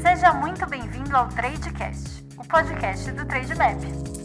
Seja muito bem-vindo ao Tradecast, o podcast do Trademap.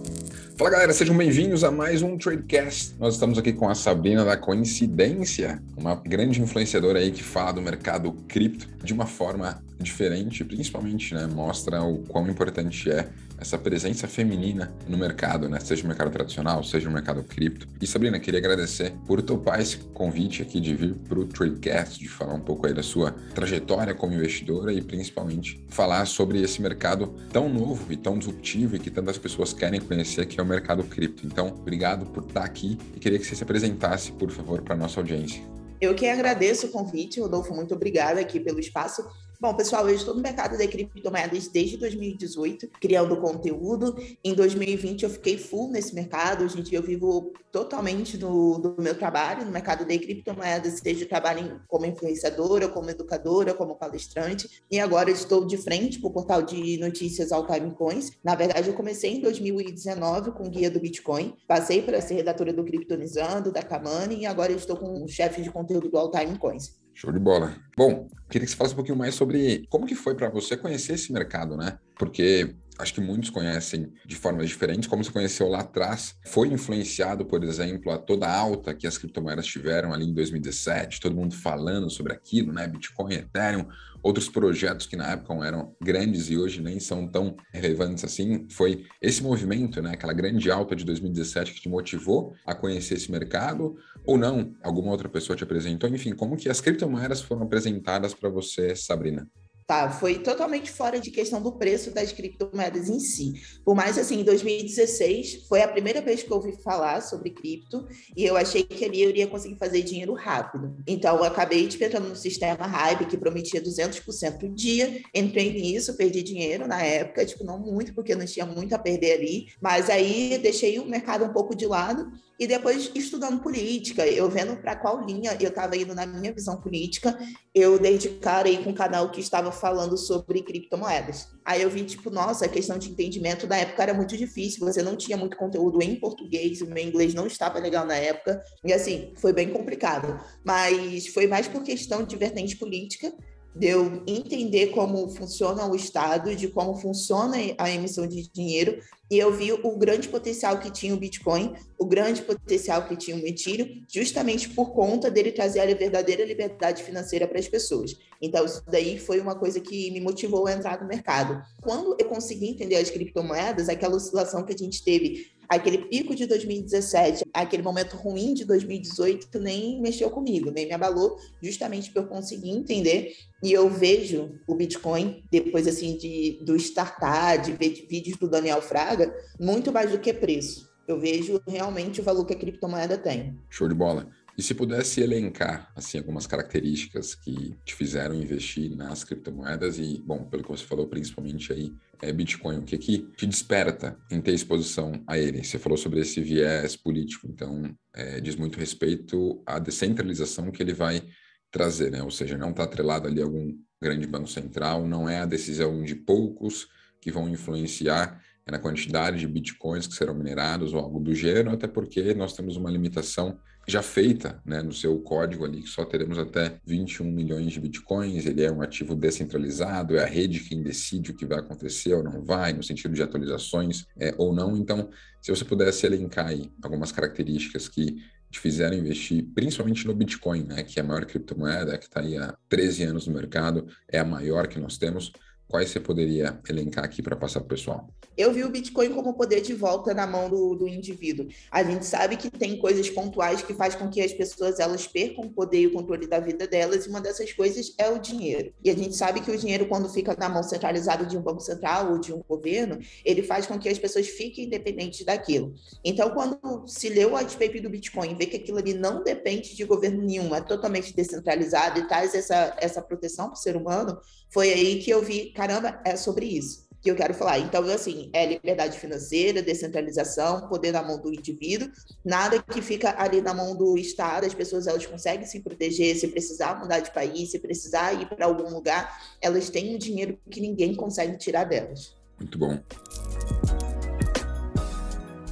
Fala galera, sejam bem-vindos a mais um Tradecast. Nós estamos aqui com a Sabrina da Coincidência, uma grande influenciadora aí que fala do mercado cripto de uma forma diferente, principalmente, né, mostra o quão importante é essa presença feminina no mercado, né? Seja no mercado tradicional, seja no mercado cripto. E Sabrina, queria agradecer por topar esse convite aqui de vir para o Tradecast, de falar um pouco aí da sua trajetória como investidora e principalmente falar sobre esse mercado tão novo e tão disruptivo e que tantas pessoas querem conhecer, que é o mercado cripto. Então, obrigado por estar aqui e queria que você se apresentasse, por favor, para a nossa audiência. Eu que agradeço o convite, Rodolfo, muito obrigada aqui pelo espaço. Bom, pessoal, eu estou no mercado de criptomoedas desde 2018, criando conteúdo. Em 2020 eu fiquei full nesse mercado. Gente, eu vivo totalmente do, do meu trabalho no mercado de criptomoedas, seja trabalho como influenciadora, como educadora, como palestrante. E agora eu estou de frente para o portal de notícias All Time Coins. Na verdade, eu comecei em 2019 com o guia do Bitcoin, passei para ser redatora do Criptonizando, da Kamani, e agora estou com o chefe de conteúdo do All Time Coins. Show de bola. Bom, queria que você falasse um pouquinho mais sobre como que foi para você conhecer esse mercado, né? Porque acho que muitos conhecem de formas diferentes, como você conheceu lá atrás, foi influenciado, por exemplo, a toda a alta que as criptomoedas tiveram ali em 2017, todo mundo falando sobre aquilo, né? Bitcoin, Ethereum, outros projetos que na época eram grandes e hoje nem são tão relevantes assim. Foi esse movimento, né? Aquela grande alta de 2017 que te motivou a conhecer esse mercado ou não? Alguma outra pessoa te apresentou? Enfim, como que as criptomoedas foram apresentadas para você, Sabrina? Tá, foi totalmente fora de questão do preço das criptomoedas em si. Por mais assim, em 2016 foi a primeira vez que eu ouvi falar sobre cripto e eu achei que ali eu iria conseguir fazer dinheiro rápido. Então eu acabei entrando no sistema Hype que prometia 200% por dia, entrei nisso, perdi dinheiro na época, tipo não muito porque não tinha muito a perder ali, mas aí deixei o mercado um pouco de lado e depois, estudando política, eu vendo para qual linha eu estava indo na minha visão política, eu dei de cara aí com um canal que estava falando sobre criptomoedas. Aí eu vi, tipo, nossa, a questão de entendimento da época era muito difícil, você não tinha muito conteúdo em português, o meu inglês não estava legal na época, e assim, foi bem complicado. Mas foi mais por questão de vertente política, de eu entender como funciona o Estado, de como funciona a emissão de dinheiro, e eu vi o grande potencial que tinha o Bitcoin, o grande potencial que tinha o Ethereum, justamente por conta dele trazer a verdadeira liberdade financeira para as pessoas. Então, isso daí foi uma coisa que me motivou a entrar no mercado. Quando eu consegui entender as criptomoedas, aquela oscilação que a gente teve aquele pico de 2017, aquele momento ruim de 2018 nem mexeu comigo, nem me abalou, justamente para eu conseguir entender. E eu vejo o Bitcoin, depois assim de, do startar, de ver vídeos do Daniel Fraga, muito mais do que preço. Eu vejo realmente o valor que a criptomoeda tem. Show de bola. E se pudesse elencar assim algumas características que te fizeram investir nas criptomoedas e, bom, pelo que você falou, principalmente aí é Bitcoin, o que que te desperta em ter exposição a ele? Você falou sobre esse viés político, então é, diz muito respeito à descentralização que ele vai trazer, né? Ou seja, não está atrelado ali a algum grande banco central, não é a decisão de poucos que vão influenciar na quantidade de bitcoins que serão minerados ou algo do gênero, até porque nós temos uma limitação já feita né, no seu código ali, que só teremos até 21 milhões de bitcoins, ele é um ativo descentralizado, é a rede quem decide o que vai acontecer ou não vai, no sentido de atualizações é, ou não. Então, se você pudesse elencar aí algumas características que te fizeram investir, principalmente no Bitcoin, né, que é a maior criptomoeda, que está aí há 13 anos no mercado, é a maior que nós temos, Quais você poderia elencar aqui para passar para o pessoal? Eu vi o Bitcoin como poder de volta na mão do, do indivíduo. A gente sabe que tem coisas pontuais que faz com que as pessoas elas percam o poder e o controle da vida delas, e uma dessas coisas é o dinheiro. E a gente sabe que o dinheiro, quando fica na mão centralizada de um banco central ou de um governo, ele faz com que as pessoas fiquem independentes daquilo. Então, quando se lê o white do Bitcoin, vê que aquilo ali não depende de governo nenhum, é totalmente descentralizado e traz essa, essa proteção para o ser humano, foi aí que eu vi, caramba, é sobre isso que eu quero falar. Então, assim, é liberdade financeira, descentralização, poder na mão do indivíduo, nada que fica ali na mão do Estado, as pessoas elas conseguem se proteger, se precisar mudar de país, se precisar ir para algum lugar, elas têm um dinheiro que ninguém consegue tirar delas. Muito bom.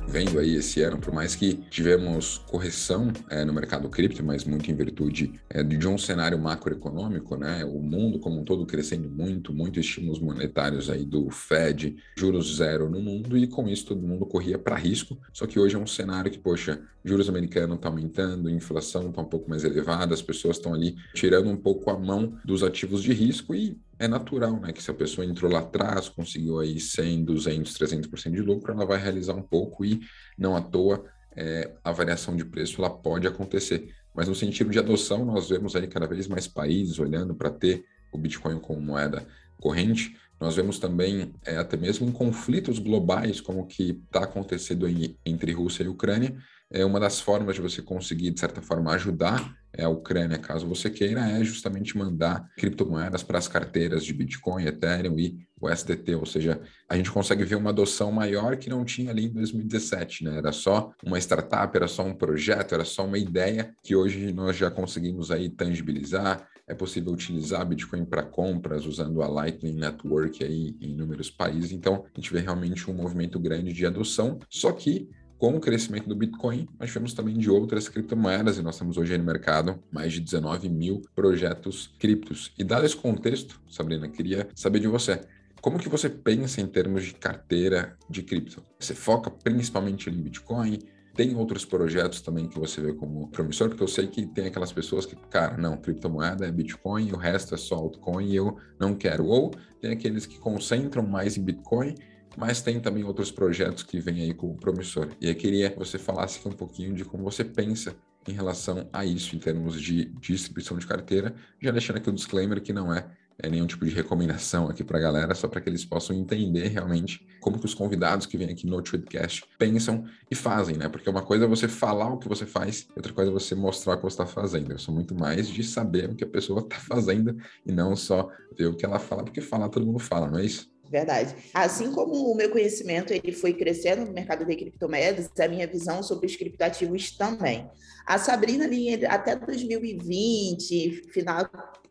Vendo aí esse ano, por mais que tivemos correção é, no mercado cripto, mas muito em virtude é, de um cenário macroeconômico, né? O mundo como um todo crescendo muito, muito estímulos monetários aí do Fed, juros zero no mundo, e com isso todo mundo corria para risco. Só que hoje é um cenário que, poxa, juros americanos estão tá aumentando, inflação está um pouco mais elevada, as pessoas estão ali tirando um pouco a mão dos ativos de risco e é natural, né, que se a pessoa entrou lá atrás, conseguiu aí 100, 200, 300% de lucro, ela vai realizar um pouco e não à toa é, a variação de preço ela pode acontecer. Mas no sentido de adoção, nós vemos aí cada vez mais países olhando para ter o Bitcoin como moeda corrente. Nós vemos também, é, até mesmo em conflitos globais, como que está acontecendo aí entre Rússia e Ucrânia, é uma das formas de você conseguir, de certa forma, ajudar é, a Ucrânia, caso você queira, é justamente mandar criptomoedas para as carteiras de Bitcoin, Ethereum e o SDT, ou seja, a gente consegue ver uma adoção maior que não tinha ali em 2017, né? Era só uma startup, era só um projeto, era só uma ideia que hoje nós já conseguimos aí tangibilizar. É possível utilizar Bitcoin para compras usando a Lightning Network aí em inúmeros países. Então, a gente vê realmente um movimento grande de adoção, só que com o crescimento do Bitcoin, nós tivemos também de outras criptomoedas e nós temos hoje no mercado mais de 19 mil projetos criptos. E dado esse contexto, Sabrina, queria saber de você. Como que você pensa em termos de carteira de cripto? Você foca principalmente em Bitcoin? Tem outros projetos também que você vê como promissor? Porque eu sei que tem aquelas pessoas que, cara, não, criptomoeda é Bitcoin, o resto é só altcoin e eu não quero. Ou tem aqueles que concentram mais em Bitcoin mas tem também outros projetos que vêm aí com o promissor. E eu queria que você falasse um pouquinho de como você pensa em relação a isso, em termos de distribuição de carteira, já deixando aqui o disclaimer que não é, é nenhum tipo de recomendação aqui para a galera, só para que eles possam entender realmente como que os convidados que vêm aqui no Tweetcast pensam e fazem, né? Porque uma coisa é você falar o que você faz, outra coisa é você mostrar o que você está fazendo. Eu sou muito mais de saber o que a pessoa está fazendo e não só ver o que ela fala, porque falar todo mundo fala, não é isso? Verdade. Assim como o meu conhecimento ele foi crescendo no mercado de criptomoedas, a minha visão sobre os criptativos também. A Sabrina ali até 2020, final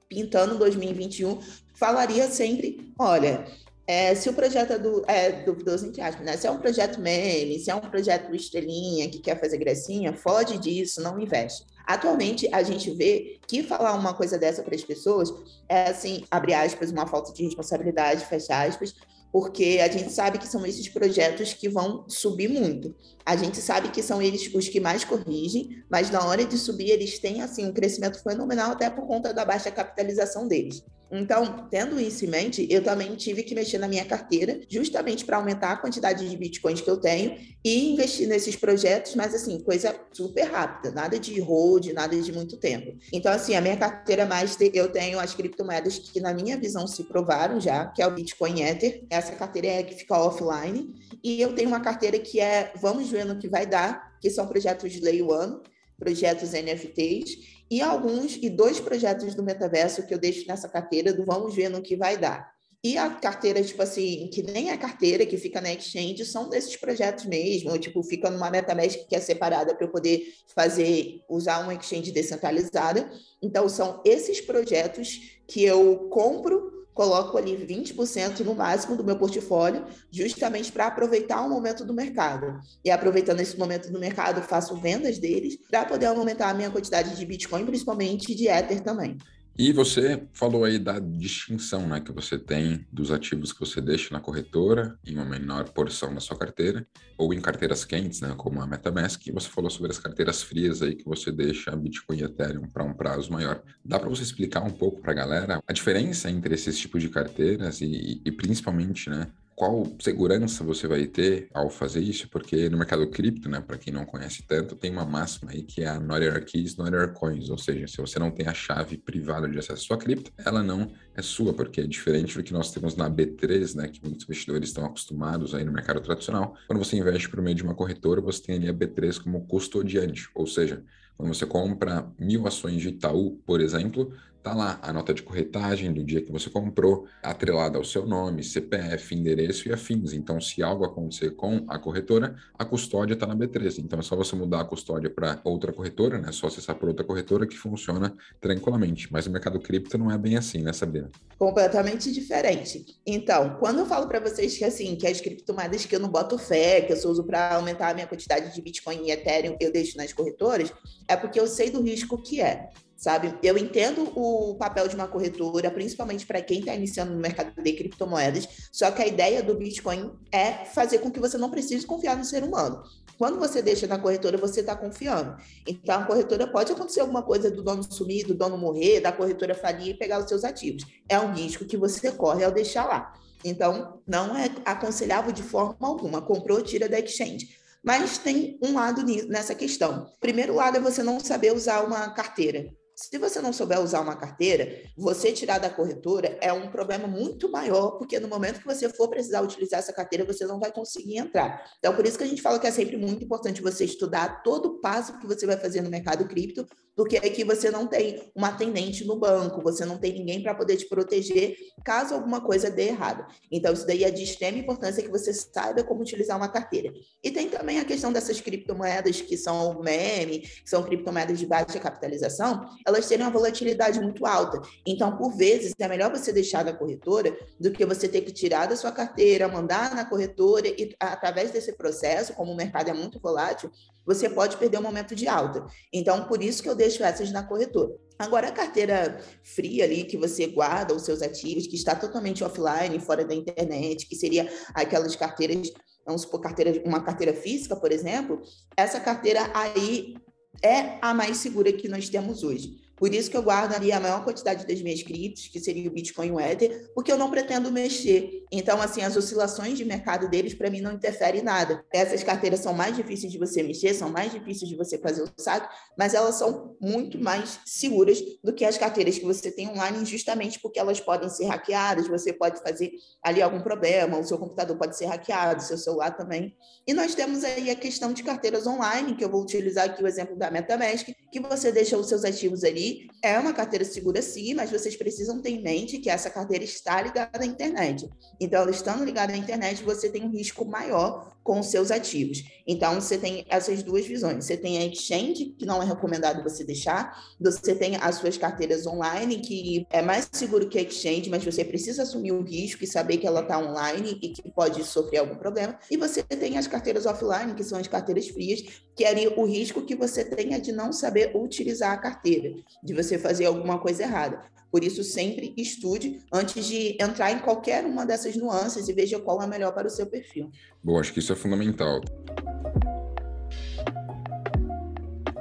pintando 2021, falaria sempre, olha, é, se o projeto é, do, é duvidoso, entre aspas, né? Se é um projeto meme, se é um projeto estrelinha que quer fazer gracinha, foge disso, não investe. Atualmente, a gente vê que falar uma coisa dessa para as pessoas é, assim, abre aspas, uma falta de responsabilidade, fecha aspas, porque a gente sabe que são esses projetos que vão subir muito. A gente sabe que são eles os que mais corrigem, mas na hora de subir eles têm assim um crescimento fenomenal até por conta da baixa capitalização deles. Então, tendo isso em mente, eu também tive que mexer na minha carteira, justamente para aumentar a quantidade de bitcoins que eu tenho e investir nesses projetos, mas assim, coisa super rápida, nada de hold, nada de muito tempo. Então, assim, a minha carteira master, eu tenho as criptomoedas que, na minha visão, se provaram já, que é o Bitcoin Ether. Essa carteira é que fica offline. E eu tenho uma carteira que é Vamos Ver no que vai dar, que são projetos de Lei One, projetos NFTs e alguns e dois projetos do metaverso que eu deixo nessa carteira do vamos ver no que vai dar. E a carteira, tipo assim, que nem a carteira que fica na exchange, são desses projetos mesmo, ou, tipo, fica numa MetaMask que é separada para eu poder fazer, usar uma exchange descentralizada. Então, são esses projetos que eu compro coloco ali 20% no máximo do meu portfólio, justamente para aproveitar o momento do mercado. E aproveitando esse momento do mercado, faço vendas deles para poder aumentar a minha quantidade de Bitcoin, principalmente de Ether também. E você falou aí da distinção né, que você tem dos ativos que você deixa na corretora em uma menor porção da sua carteira, ou em carteiras quentes, né, como a MetaMask, e você falou sobre as carteiras frias aí que você deixa Bitcoin e Ethereum para um prazo maior. Dá para você explicar um pouco para a galera a diferença entre esses tipos de carteiras e, e principalmente, né, qual segurança você vai ter ao fazer isso? Porque no mercado cripto, né, para quem não conhece tanto, tem uma máxima aí que é a not your keys, not your coins, ou seja, se você não tem a chave privada de acesso à sua cripto, ela não é sua, porque é diferente do que nós temos na B3, né, que muitos investidores estão acostumados aí no mercado tradicional. Quando você investe por meio de uma corretora, você tem ali a B3 como custodiante, ou seja, Quando você compra mil ações de Itaú, por exemplo, tá lá a nota de corretagem do dia que você comprou, atrelada ao seu nome, CPF, endereço e afins. Então, se algo acontecer com a corretora, a custódia está na B3. Então, é só você mudar a custódia para outra corretora, né? É só acessar por outra corretora que funciona tranquilamente. Mas o mercado cripto não é bem assim, né, Sabrina? Completamente diferente. Então, quando eu falo para vocês que assim, que as criptomoedas que eu não boto fé, que eu só uso para aumentar a minha quantidade de Bitcoin e Ethereum, eu deixo nas corretoras, é porque eu sei do risco que é sabe? Eu entendo o papel de uma corretora, principalmente para quem está iniciando no mercado de criptomoedas, só que a ideia do Bitcoin é fazer com que você não precise confiar no ser humano. Quando você deixa na corretora, você está confiando. Então, a corretora pode acontecer alguma coisa do dono sumir, do dono morrer, da corretora falir e pegar os seus ativos. É um risco que você corre ao deixar lá. Então, não é aconselhável de forma alguma. Comprou, tira da exchange. Mas tem um lado nessa questão. O primeiro lado é você não saber usar uma carteira. Se você não souber usar uma carteira, você tirar da corretora é um problema muito maior, porque no momento que você for precisar utilizar essa carteira, você não vai conseguir entrar. Então, por isso que a gente fala que é sempre muito importante você estudar todo passo que você vai fazer no mercado cripto, porque aqui você não tem uma atendente no banco, você não tem ninguém para poder te proteger caso alguma coisa dê errado. Então, isso daí é de extrema importância que você saiba como utilizar uma carteira. E tem também a questão dessas criptomoedas que são meme, que são criptomoedas de baixa capitalização, elas terem uma volatilidade muito alta. Então, por vezes, é melhor você deixar da corretora do que você ter que tirar da sua carteira, mandar na corretora e, através desse processo, como o mercado é muito volátil, você pode perder um momento de alta. Então, por isso que eu deixo essas na corretora. Agora, a carteira fria ali, que você guarda os seus ativos, que está totalmente offline, fora da internet, que seria aquelas carteiras, vamos supor, carteira, uma carteira física, por exemplo, essa carteira aí é a mais segura que nós temos hoje. Por isso que eu guardo ali a maior quantidade das minhas criptos, que seria o Bitcoin e o Ether, porque eu não pretendo mexer. Então, assim, as oscilações de mercado deles, para mim, não interferem em nada. Essas carteiras são mais difíceis de você mexer, são mais difíceis de você fazer o saque, mas elas são muito mais seguras do que as carteiras que você tem online, justamente porque elas podem ser hackeadas, você pode fazer ali algum problema, o seu computador pode ser hackeado, o seu celular também. E nós temos aí a questão de carteiras online, que eu vou utilizar aqui o exemplo da MetaMask, que você deixa os seus ativos ali é uma carteira segura sim, mas vocês precisam ter em mente que essa carteira está ligada à internet. Então, ela estando ligada à internet, você tem um risco maior com os seus ativos. Então, você tem essas duas visões. Você tem a exchange, que não é recomendado você deixar, você tem as suas carteiras online, que é mais seguro que a exchange, mas você precisa assumir o risco e saber que ela está online e que pode sofrer algum problema. E você tem as carteiras offline, que são as carteiras frias, que é ali o risco que você tenha de não saber utilizar a carteira de você fazer alguma coisa errada. Por isso, sempre estude antes de entrar em qualquer uma dessas nuances e veja qual é melhor para o seu perfil. Bom, acho que isso é fundamental.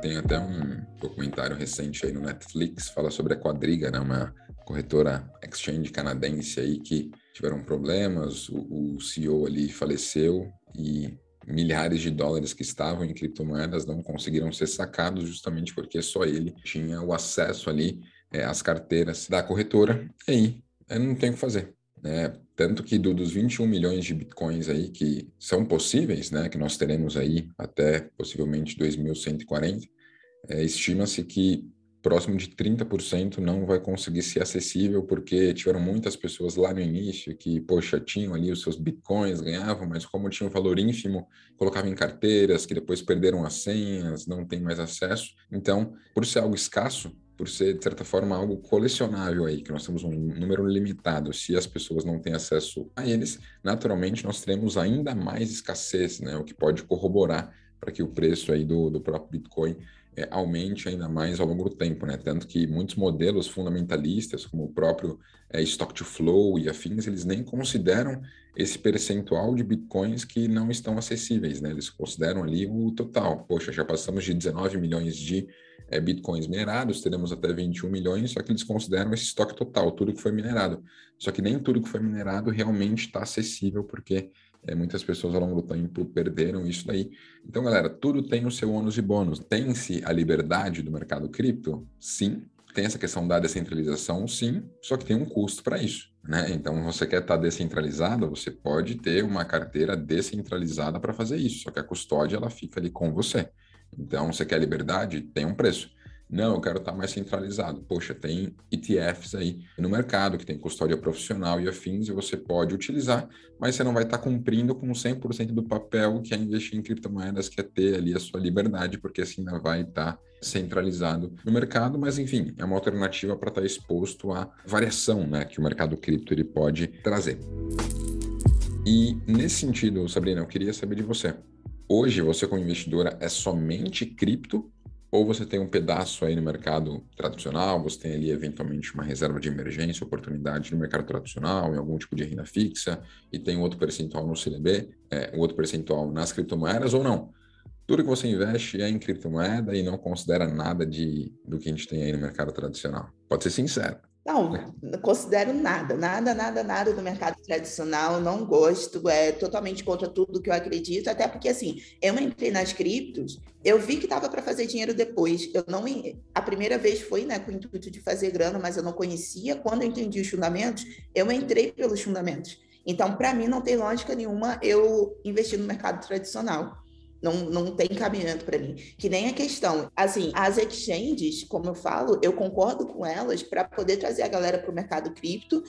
Tem até um documentário recente aí no Netflix, fala sobre a Quadriga, né? uma corretora exchange canadense aí que tiveram problemas, o, o CEO ali faleceu e milhares de dólares que estavam em criptomoedas não conseguiram ser sacados justamente porque só ele tinha o acesso ali é, às carteiras da corretora. E aí, eu não tem o que fazer. Né? Tanto que do, dos 21 milhões de bitcoins aí que são possíveis, né, que nós teremos aí até possivelmente 2140, é, estima-se que próximo de 30% não vai conseguir ser acessível, porque tiveram muitas pessoas lá no início que, poxa, tinham ali os seus bitcoins, ganhavam, mas como tinha um valor ínfimo, colocavam em carteiras que depois perderam as senhas, não tem mais acesso. Então, por ser algo escasso, por ser, de certa forma, algo colecionável aí, que nós temos um número limitado, se as pessoas não têm acesso a eles, naturalmente nós teremos ainda mais escassez, né? O que pode corroborar para que o preço aí do, do próprio Bitcoin é, aumente ainda mais ao longo do tempo, né? Tanto que muitos modelos fundamentalistas, como o próprio é, Stock to Flow e afins, eles nem consideram esse percentual de bitcoins que não estão acessíveis, né? Eles consideram ali o total. Poxa, já passamos de 19 milhões de é, bitcoins minerados, teremos até 21 milhões, só que eles consideram esse estoque total, tudo que foi minerado. Só que nem tudo que foi minerado realmente está acessível, porque é, muitas pessoas ao longo do tempo perderam isso daí. Então, galera, tudo tem o seu ônus e bônus. Tem-se a liberdade do mercado cripto? Sim. Tem essa questão da descentralização? Sim. Só que tem um custo para isso. Né? Então, você quer estar tá descentralizado, você pode ter uma carteira descentralizada para fazer isso. Só que a custódia ela fica ali com você. Então, você quer liberdade? Tem um preço. Não, eu quero estar mais centralizado. Poxa, tem ETFs aí no mercado que tem custódia profissional e afins e você pode utilizar, mas você não vai estar cumprindo com 100% do papel que é investir em criptomoedas, que é ter ali a sua liberdade, porque assim ainda vai estar centralizado no mercado, mas enfim, é uma alternativa para estar exposto à variação né, que o mercado cripto ele pode trazer. E nesse sentido, Sabrina, eu queria saber de você. Hoje, você como investidora é somente cripto ou você tem um pedaço aí no mercado tradicional, você tem ali eventualmente uma reserva de emergência, oportunidade no mercado tradicional, em algum tipo de renda fixa, e tem outro percentual no CDB, é, outro percentual nas criptomoedas, ou não? Tudo que você investe é em criptomoeda e não considera nada de, do que a gente tem aí no mercado tradicional. Pode ser sincero. Não, não considero nada, nada, nada, nada do mercado tradicional, não gosto, é totalmente contra tudo que eu acredito, até porque, assim, eu entrei nas criptos, eu vi que dava para fazer dinheiro depois, eu não, a primeira vez foi, né, com o intuito de fazer grana, mas eu não conhecia, quando eu entendi os fundamentos, eu entrei pelos fundamentos. Então, para mim, não tem lógica nenhuma eu investir no mercado tradicional. Não, não tem cabimento para mim. Que nem a questão, assim, as exchanges, como eu falo, eu concordo com elas para poder trazer a galera para o mercado cripto,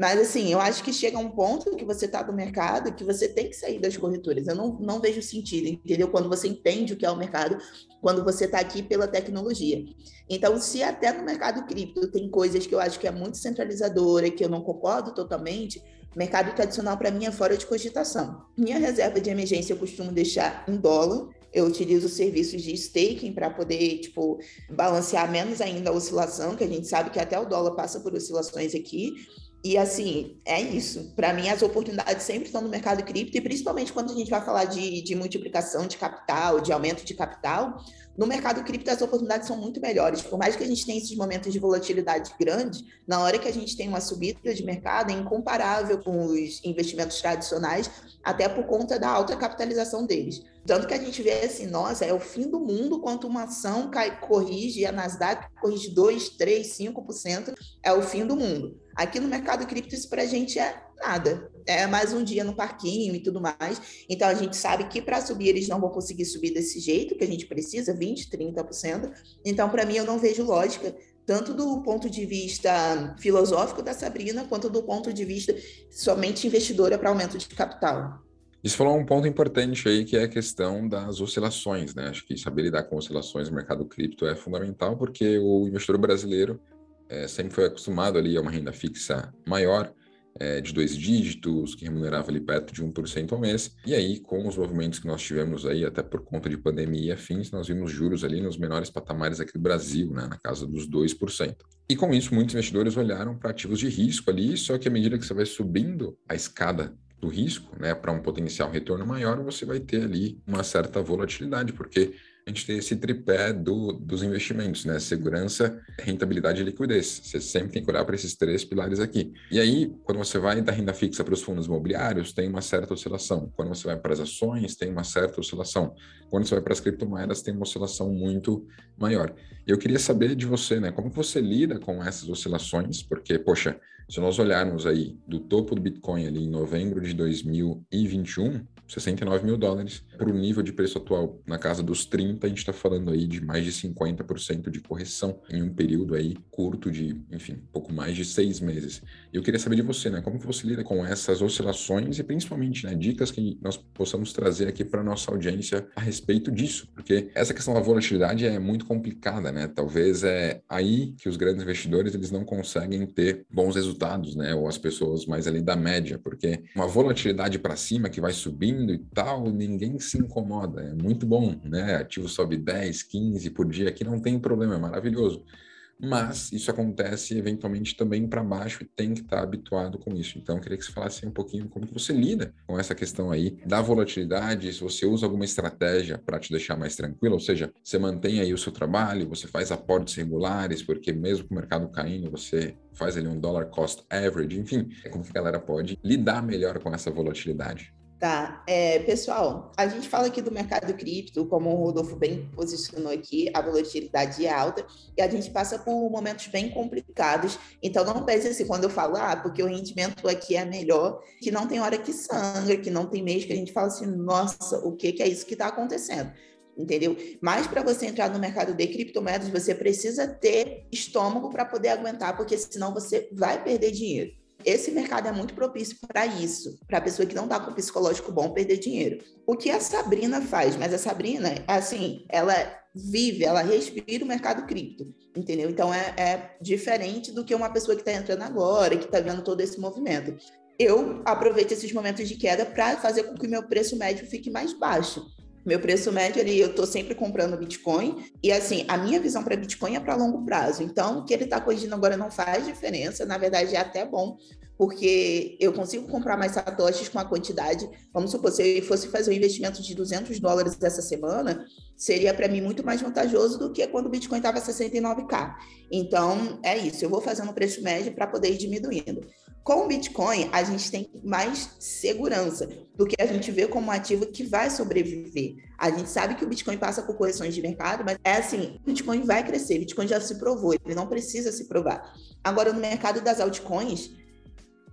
mas, assim, eu acho que chega um ponto que você está no mercado que você tem que sair das corretoras. Eu não, não vejo sentido, entendeu? Quando você entende o que é o mercado, quando você está aqui pela tecnologia. Então, se até no mercado cripto tem coisas que eu acho que é muito centralizadora, que eu não concordo totalmente, mercado tradicional, para mim, é fora de cogitação. Minha reserva de emergência eu costumo deixar em dólar, eu utilizo serviços de staking para poder, tipo, balancear menos ainda a oscilação, que a gente sabe que até o dólar passa por oscilações aqui. E assim, é isso. Para mim, as oportunidades sempre estão no mercado cripto, e principalmente quando a gente vai falar de, de multiplicação de capital, de aumento de capital, no mercado cripto as oportunidades são muito melhores. Por mais que a gente tenha esses momentos de volatilidade grande, na hora que a gente tem uma subida de mercado, é incomparável com os investimentos tradicionais, até por conta da alta capitalização deles. Tanto que a gente vê assim, nossa, é o fim do mundo quando uma ação cai, corrige, a Nasdaq corrige 2, 3, 5%, é o fim do mundo. Aqui no mercado cripto, isso para a gente é nada. É mais um dia no parquinho e tudo mais. Então, a gente sabe que para subir, eles não vão conseguir subir desse jeito que a gente precisa, 20%, 30%. Então, para mim, eu não vejo lógica tanto do ponto de vista filosófico da Sabrina, quanto do ponto de vista somente investidora para aumento de capital. Isso falou um ponto importante aí, que é a questão das oscilações, né? Acho que saber lidar com oscilações no mercado cripto é fundamental, porque o investidor brasileiro é, sempre foi acostumado ali a uma renda fixa maior, é, de dois dígitos, que remunerava ali perto de 1% ao mês. E aí, com os movimentos que nós tivemos aí, até por conta de pandemia e afins, nós vimos juros ali nos menores patamares aqui do Brasil, né, na casa dos 2%. E com isso, muitos investidores olharam para ativos de risco ali, só que à medida que você vai subindo a escada do risco, né, para um potencial retorno maior, você vai ter ali uma certa volatilidade, porque gente tem esse tripé do, dos investimentos, né? Segurança, rentabilidade e liquidez. Você sempre tem que olhar para esses três pilares aqui. E aí, quando você vai da renda fixa para os fundos imobiliários, tem uma certa oscilação. Quando você vai para as ações, tem uma certa oscilação. Quando você vai para as criptomoedas, tem uma oscilação muito maior. E eu queria saber de você, né? Como você lida com essas oscilações? Porque, poxa, se nós olharmos aí do topo do Bitcoin ali em novembro de 2021, 69 mil dólares, para o nível de preço atual na casa dos 30, a gente está falando aí de mais de 50% de correção em um período aí curto de, enfim, pouco mais de seis meses. Eu queria saber de você, né, como que você lida com essas oscilações e principalmente, né, dicas que nós possamos trazer aqui para nossa audiência a respeito disso, porque essa questão da volatilidade é muito complicada, né? Talvez é aí que os grandes investidores eles não conseguem ter bons resultados, né, ou as pessoas mais ali da média, porque uma volatilidade para cima que vai subindo e tal, ninguém se incomoda. É muito bom, né? Ativo sobe 10, 15 por dia aqui, não tem problema, é maravilhoso. Mas isso acontece eventualmente também para baixo e tem que estar habituado com isso. Então, eu queria que você falasse um pouquinho como que você lida com essa questão aí da volatilidade, se você usa alguma estratégia para te deixar mais tranquilo, ou seja, você mantém aí o seu trabalho, você faz aportes regulares, porque mesmo com o mercado caindo, você faz ali um dollar cost average, enfim, como que a galera pode lidar melhor com essa volatilidade. Tá, é, pessoal, a gente fala aqui do mercado cripto, como o Rodolfo bem posicionou aqui, a volatilidade é alta e a gente passa por momentos bem complicados. Então, não pense assim, quando eu falo, ah, porque o rendimento aqui é melhor, que não tem hora que sangra, que não tem mês que a gente fala assim, nossa, o que, que é isso que está acontecendo? entendeu? Mas para você entrar no mercado de criptomoedas, você precisa ter estômago para poder aguentar, porque senão você vai perder dinheiro. Esse mercado é muito propício para isso, para a pessoa que não está com psicológico bom perder dinheiro. O que a Sabrina faz? Mas a Sabrina, assim, ela vive, ela respira o mercado cripto, entendeu? Então é, é diferente do que uma pessoa que está entrando agora, que está vendo todo esse movimento. Eu aproveito esses momentos de queda para fazer com que o meu preço médio fique mais baixo. Meu preço médio ali, eu estou sempre comprando Bitcoin. E assim, a minha visão para Bitcoin é para longo prazo. Então, o que ele está corrigindo agora não faz diferença. Na verdade, é até bom, porque eu consigo comprar mais satoshis com a quantidade. Vamos supor, se eu fosse fazer um investimento de 200 dólares essa semana, seria para mim muito mais vantajoso do que quando o Bitcoin estava 69k. Então, é isso. Eu vou fazendo o preço médio para poder ir diminuindo. Com o Bitcoin, a gente tem mais segurança, porque a gente vê como um ativo que vai sobreviver. A gente sabe que o Bitcoin passa por correções de mercado, mas é assim, o Bitcoin vai crescer, o Bitcoin já se provou, ele não precisa se provar. Agora, no mercado das altcoins,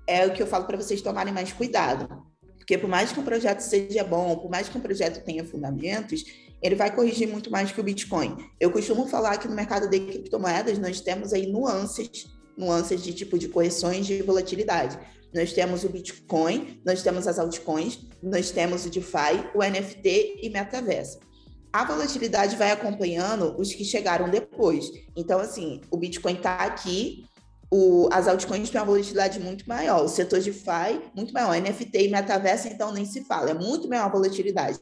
é o que eu falo para vocês tomarem mais cuidado. Porque por mais que um projeto seja bom, por mais que um projeto tenha fundamentos, ele vai corrigir muito mais que o Bitcoin. Eu costumo falar que no mercado de criptomoedas nós temos aí nuances nuances de tipo de correções de volatilidade. Nós temos o Bitcoin, nós temos as altcoins, nós temos o DeFi, o NFT e metaverso. A volatilidade vai acompanhando os que chegaram depois. Então, assim, o Bitcoin está aqui, o, as altcoins têm uma volatilidade muito maior, o setor DeFi muito maior, NFT e metaverso, então nem se fala, é muito maior a volatilidade.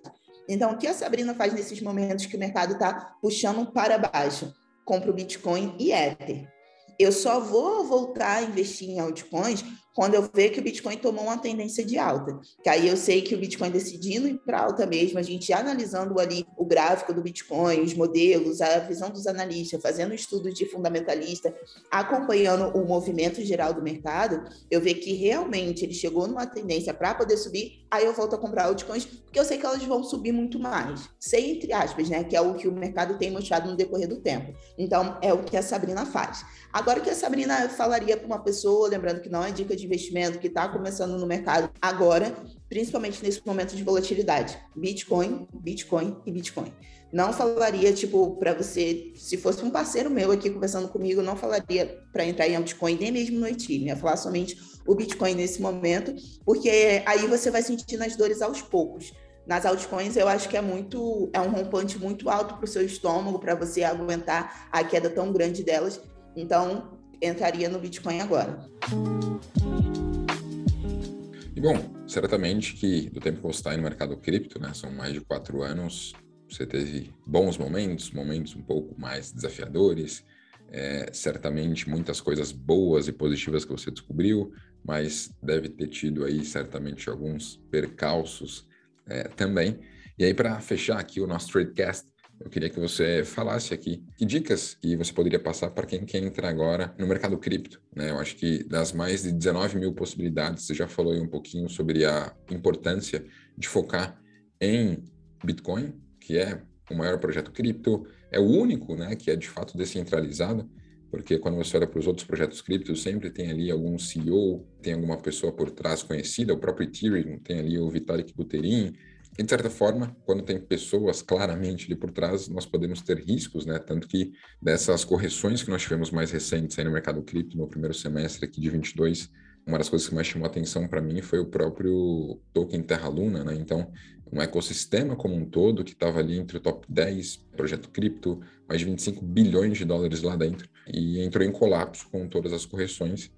Então, o que a Sabrina faz nesses momentos que o mercado está puxando para baixo? Compra o Bitcoin e Ether eu só vou voltar a investir em altcoins quando eu ver que o Bitcoin tomou uma tendência de alta. Que aí eu sei que o Bitcoin decidindo ir para alta mesmo, a gente analisando ali o gráfico do Bitcoin, os modelos, a visão dos analistas, fazendo estudos de fundamentalista, acompanhando o movimento geral do mercado, eu ver que realmente ele chegou numa tendência para poder subir, aí eu volto a comprar altcoins, porque eu sei que elas vão subir muito mais. Sei entre aspas, né? Que é o que o mercado tem mostrado no decorrer do tempo. Então, é o que a Sabrina faz. Agora, o que a Sabrina falaria para uma pessoa, lembrando que não é dica de investimento que está começando no mercado agora, principalmente nesse momento de volatilidade. Bitcoin, Bitcoin e Bitcoin. Não falaria, tipo, para você, se fosse um parceiro meu aqui conversando comigo, não falaria para entrar em Bitcoin, nem mesmo no Ethereum, ia falar somente o Bitcoin nesse momento, porque aí você vai sentindo as dores aos poucos. Nas altcoins, eu acho que é muito, é um rompante muito alto para o seu estômago, para você aguentar a queda tão grande delas. Então, entraria no Bitcoin agora. E bom, certamente que do tempo que você está aí no mercado cripto, né, são mais de quatro anos, você teve bons momentos, momentos um pouco mais desafiadores, é, certamente muitas coisas boas e positivas que você descobriu, mas deve ter tido aí certamente alguns percalços é, também. E aí, para fechar aqui o nosso Tradecast, eu queria que você falasse aqui que dicas que você poderia passar para quem quer entrar agora no mercado cripto. Né? Eu acho que das mais de 19 mil possibilidades, você já falou aí um pouquinho sobre a importância de focar em Bitcoin, que é o maior projeto cripto, é o único né, que é de fato descentralizado, porque quando você olha para os outros projetos criptos, sempre tem ali algum CEO, tem alguma pessoa por trás conhecida, o próprio Ethereum tem ali o Vitalik Buterin, e, de certa forma, quando tem pessoas claramente ali por trás, nós podemos ter riscos, né? Tanto que dessas correções que nós tivemos mais recentes aí no mercado cripto no primeiro semestre aqui de 22, uma das coisas que mais chamou atenção para mim foi o próprio token Terra Luna, né? Então, um ecossistema como um todo que estava ali entre o top 10 projeto cripto, mais de 25 bilhões de dólares lá dentro, e entrou em colapso com todas as correções.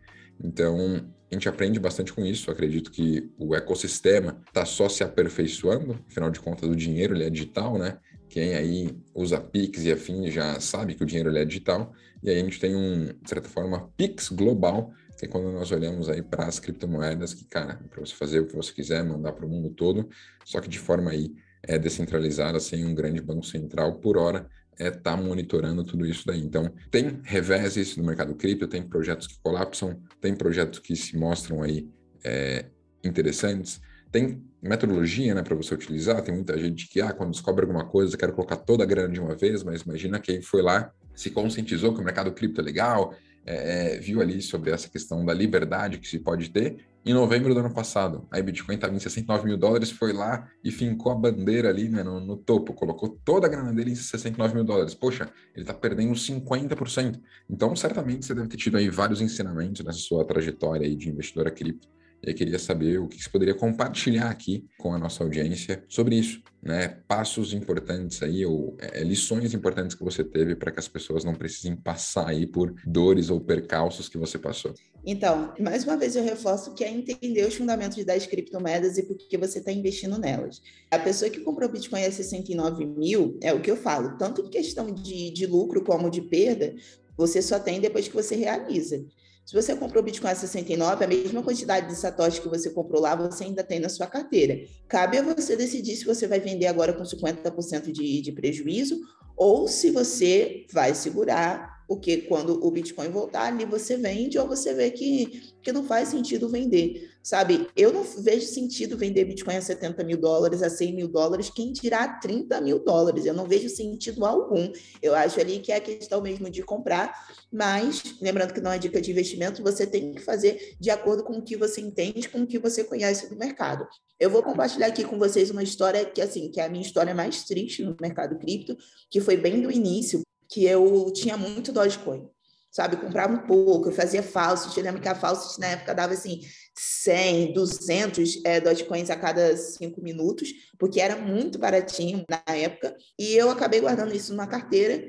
Então, a gente aprende bastante com isso. Acredito que o ecossistema está só se aperfeiçoando, afinal de contas, o dinheiro ele é digital, né? Quem aí usa Pix e afim já sabe que o dinheiro ele é digital. E aí a gente tem um, de certa forma, Pix global, que é quando nós olhamos aí para as criptomoedas, que, cara, para você fazer o que você quiser, mandar para o mundo todo, só que de forma aí é, descentralizada, sem um grande banco central por hora, é estar tá monitorando tudo isso daí. Então, tem reveses no mercado cripto, tem projetos que colapsam, tem projetos que se mostram aí é, interessantes, tem metodologia né, para você utilizar. Tem muita gente que, ah, quando descobre alguma coisa, quero colocar toda a grana de uma vez, mas imagina quem foi lá, se conscientizou que o mercado cripto é legal, é, é, viu ali sobre essa questão da liberdade que se pode ter em novembro do ano passado. Aí Bitcoin estava em 69 mil dólares, foi lá e fincou a bandeira ali né, no, no, topo, colocou toda a grana dele em 69 mil dólares. Poxa, ele está perdendo 50%. Então, certamente você deve ter tido aí vários ensinamentos nessa sua trajetória aí de investidora cripto eu queria saber o que você poderia compartilhar aqui com a nossa audiência sobre isso, né? Passos importantes aí, ou é, lições importantes que você teve para que as pessoas não precisem passar aí por dores ou percalços que você passou. Então, mais uma vez eu reforço que é entender os fundamentos das criptomoedas e por que você está investindo nelas. A pessoa que comprou Bitcoin a 69 mil, é o que eu falo, tanto em questão de, de lucro como de perda, você só tem depois que você realiza. Se você comprou Bitcoin a 69, a mesma quantidade de satoshi que você comprou lá, você ainda tem na sua carteira. Cabe a você decidir se você vai vender agora com 50% de, de prejuízo ou se você vai segurar porque quando o Bitcoin voltar, ali você vende ou você vê que, que não faz sentido vender, sabe? Eu não vejo sentido vender Bitcoin a 70 mil dólares, a 100 mil dólares, quem tirar 30 mil dólares. Eu não vejo sentido algum. Eu acho ali que é a questão mesmo de comprar, mas, lembrando que não é dica de investimento, você tem que fazer de acordo com o que você entende, com o que você conhece do mercado. Eu vou compartilhar aqui com vocês uma história que, assim, que é a minha história mais triste no mercado cripto, que foi bem do início, que eu tinha muito Dogecoin, sabe? comprava um pouco, eu fazia falsos. Eu lembro que a falsos na época dava assim 100, 200 é, Dogecoins a cada cinco minutos, porque era muito baratinho na época. E eu acabei guardando isso numa carteira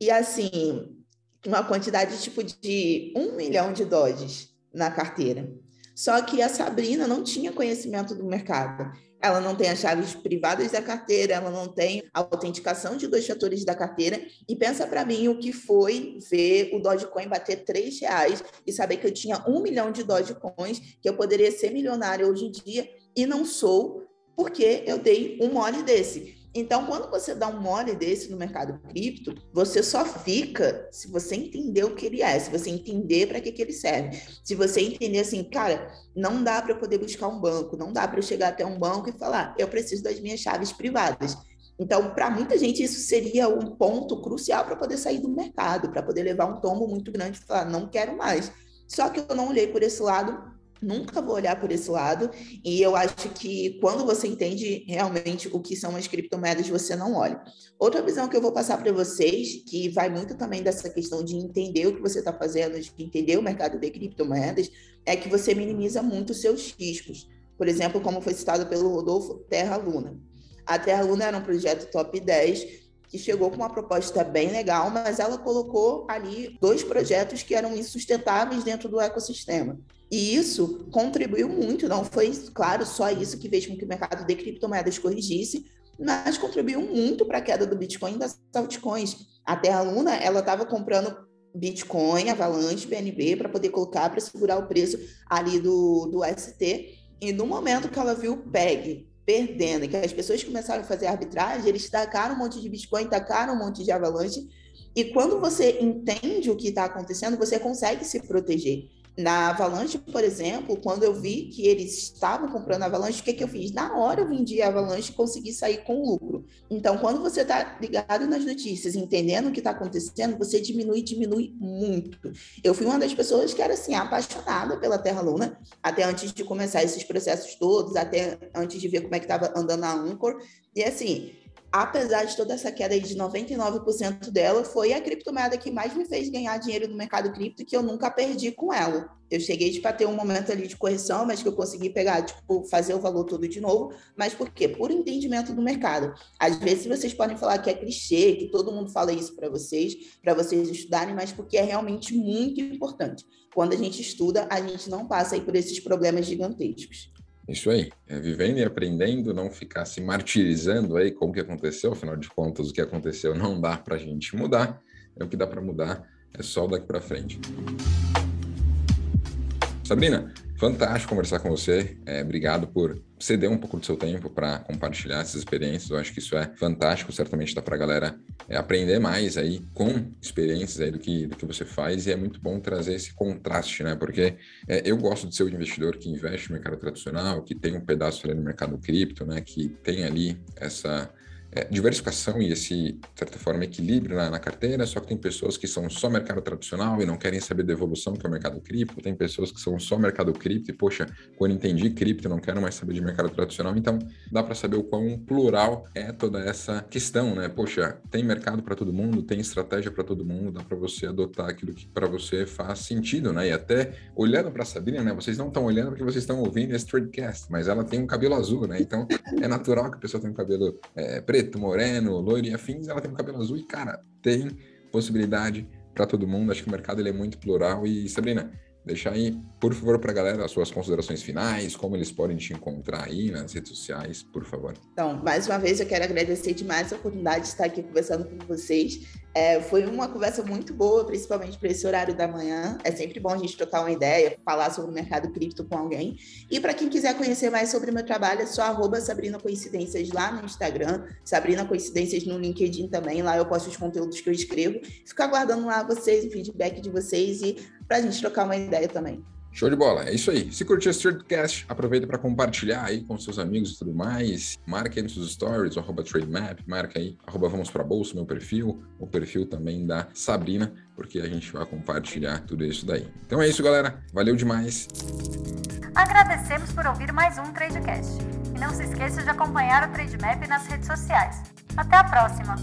e assim, uma quantidade tipo de um milhão de Doges na carteira. Só que a Sabrina não tinha conhecimento do mercado ela não tem as chaves privadas da carteira, ela não tem a autenticação de dois fatores da carteira. E pensa para mim o que foi ver o Dogecoin bater três reais e saber que eu tinha um milhão de Dogecoins, que eu poderia ser milionária hoje em dia e não sou, porque eu dei um mole desse. Então, quando você dá um mole desse no mercado cripto, você só fica se você entender o que ele é, se você entender para que, que ele serve. Se você entender assim, cara, não dá para eu poder buscar um banco, não dá para eu chegar até um banco e falar, eu preciso das minhas chaves privadas. Então, para muita gente, isso seria um ponto crucial para poder sair do mercado, para poder levar um tombo muito grande e falar, não quero mais. Só que eu não olhei por esse lado nunca vou olhar por esse lado. E eu acho que quando você entende realmente o que são as criptomoedas, você não olha. Outra visão que eu vou passar para vocês, que vai muito também dessa questão de entender o que você está fazendo, de entender o mercado de criptomoedas, é que você minimiza muito os seus riscos. Por exemplo, como foi citado pelo Rodolfo, Terra Luna. A Terra Luna era um projeto top 10 que chegou com uma proposta bem legal, mas ela colocou ali dois projetos que eram insustentáveis dentro do ecossistema. E isso contribuiu muito, não foi, claro, só isso que fez com que o mercado de criptomoedas corrigisse, mas contribuiu muito para a queda do Bitcoin e das altcoins. A Terra Luna, ela estava comprando Bitcoin, Avalanche, BNB, para poder colocar, para segurar o preço ali do, do ST. E no momento que ela viu o PEG perdendo, que as pessoas começaram a fazer arbitragem, eles tacaram um monte de Bitcoin, tacaram um monte de Avalanche. E quando você entende o que está acontecendo, você consegue se proteger. Na Avalanche, por exemplo, quando eu vi que eles estavam comprando Avalanche, o que, que eu fiz? Na hora eu vendi a Avalanche e consegui sair com lucro. Então, quando você está ligado nas notícias, entendendo o que está acontecendo, você diminui, diminui muito. Eu fui uma das pessoas que era assim, apaixonada pela Terra Luna, até antes de começar esses processos todos, até antes de ver como é que estava andando a Anchor. E assim, apesar de toda essa queda de 99% dela, foi a criptomoeda que mais me fez ganhar dinheiro no mercado cripto que eu nunca perdi com ela. Eu cheguei tipo, ter um momento ali de correção, mas que eu consegui pegar, tipo, fazer o valor todo de novo. Mas por quê? Por entendimento do mercado. Às vezes vocês podem falar que é clichê, que todo mundo fala isso para vocês, para vocês estudarem, mas porque é realmente muito importante. Quando a gente estuda, a gente não passa aí por esses problemas gigantescos. Isso aí, é vivendo e aprendendo, não ficar se martirizando aí com o que aconteceu, afinal de contas, o que aconteceu não dá para a gente mudar, é o que dá para mudar, é só daqui para frente. Sabrina, fantástico conversar com você. É, obrigado por ceder um pouco do seu tempo para compartilhar essas experiências. Eu acho que isso é fantástico. Certamente dá para a galera é, aprender mais aí com experiências aí do que, do que você faz. E é muito bom trazer esse contraste, né? Porque é, eu gosto de ser o investidor que investe no mercado tradicional, que tem um pedaço ali no mercado cripto, né? Que tem ali essa é, diversificação e esse, de certa forma, equilíbrio na, na, carteira, só que tem pessoas que são só mercado tradicional e não querem saber da evolução que é o mercado cripto, tem pessoas que são só mercado cripto e, poxa, quando entendi cripto, não quero mais saber de mercado tradicional, então dá para saber o quão plural é toda essa questão, né? Poxa, tem mercado para todo mundo, tem estratégia para todo mundo, dá para você adotar aquilo que para você faz sentido, né? E até olhando para a Sabrina, né? Vocês não estão olhando porque vocês estão ouvindo esse Tradecast, mas ela tem um cabelo azul, né? Então é natural que a pessoa tenha um cabelo é, preto, moreno, loiro e afins, ela tem um cabelo azul e, cara, tem possibilidade para todo mundo. Acho que o mercado ele é muito plural e, Sabrina, Deixa aí, por favor, para a galera as suas considerações finais, como eles podem te encontrar aí nas redes sociais, por favor. Então, mais uma vez, eu quero agradecer demais a oportunidade de estar aqui conversando com vocês. É, foi uma conversa muito boa, principalmente para esse horário da manhã. É sempre bom a gente trocar uma ideia, falar sobre o mercado cripto com alguém. E para quem quiser conhecer mais sobre o meu trabalho, é só arroba Sabrina Coincidências lá no Instagram, Sabrina Coincidências no LinkedIn também. Lá eu posto os conteúdos que eu escrevo. Fico aguardando lá vocês, o feedback de vocês e para a gente trocar uma ideia também. Show de bola, é isso aí. Se curtiu esse Tradecast, aproveita para compartilhar aí com seus amigos e tudo mais. Marca aí nos seus stories, arroba TradeMap, marca aí, arroba Vamos Pra Bolsa, meu perfil, o perfil também da Sabrina, porque a gente vai compartilhar tudo isso daí. Então é isso, galera. Valeu demais. Agradecemos por ouvir mais um Tradecast. E não se esqueça de acompanhar o TradeMap nas redes sociais. Até a próxima!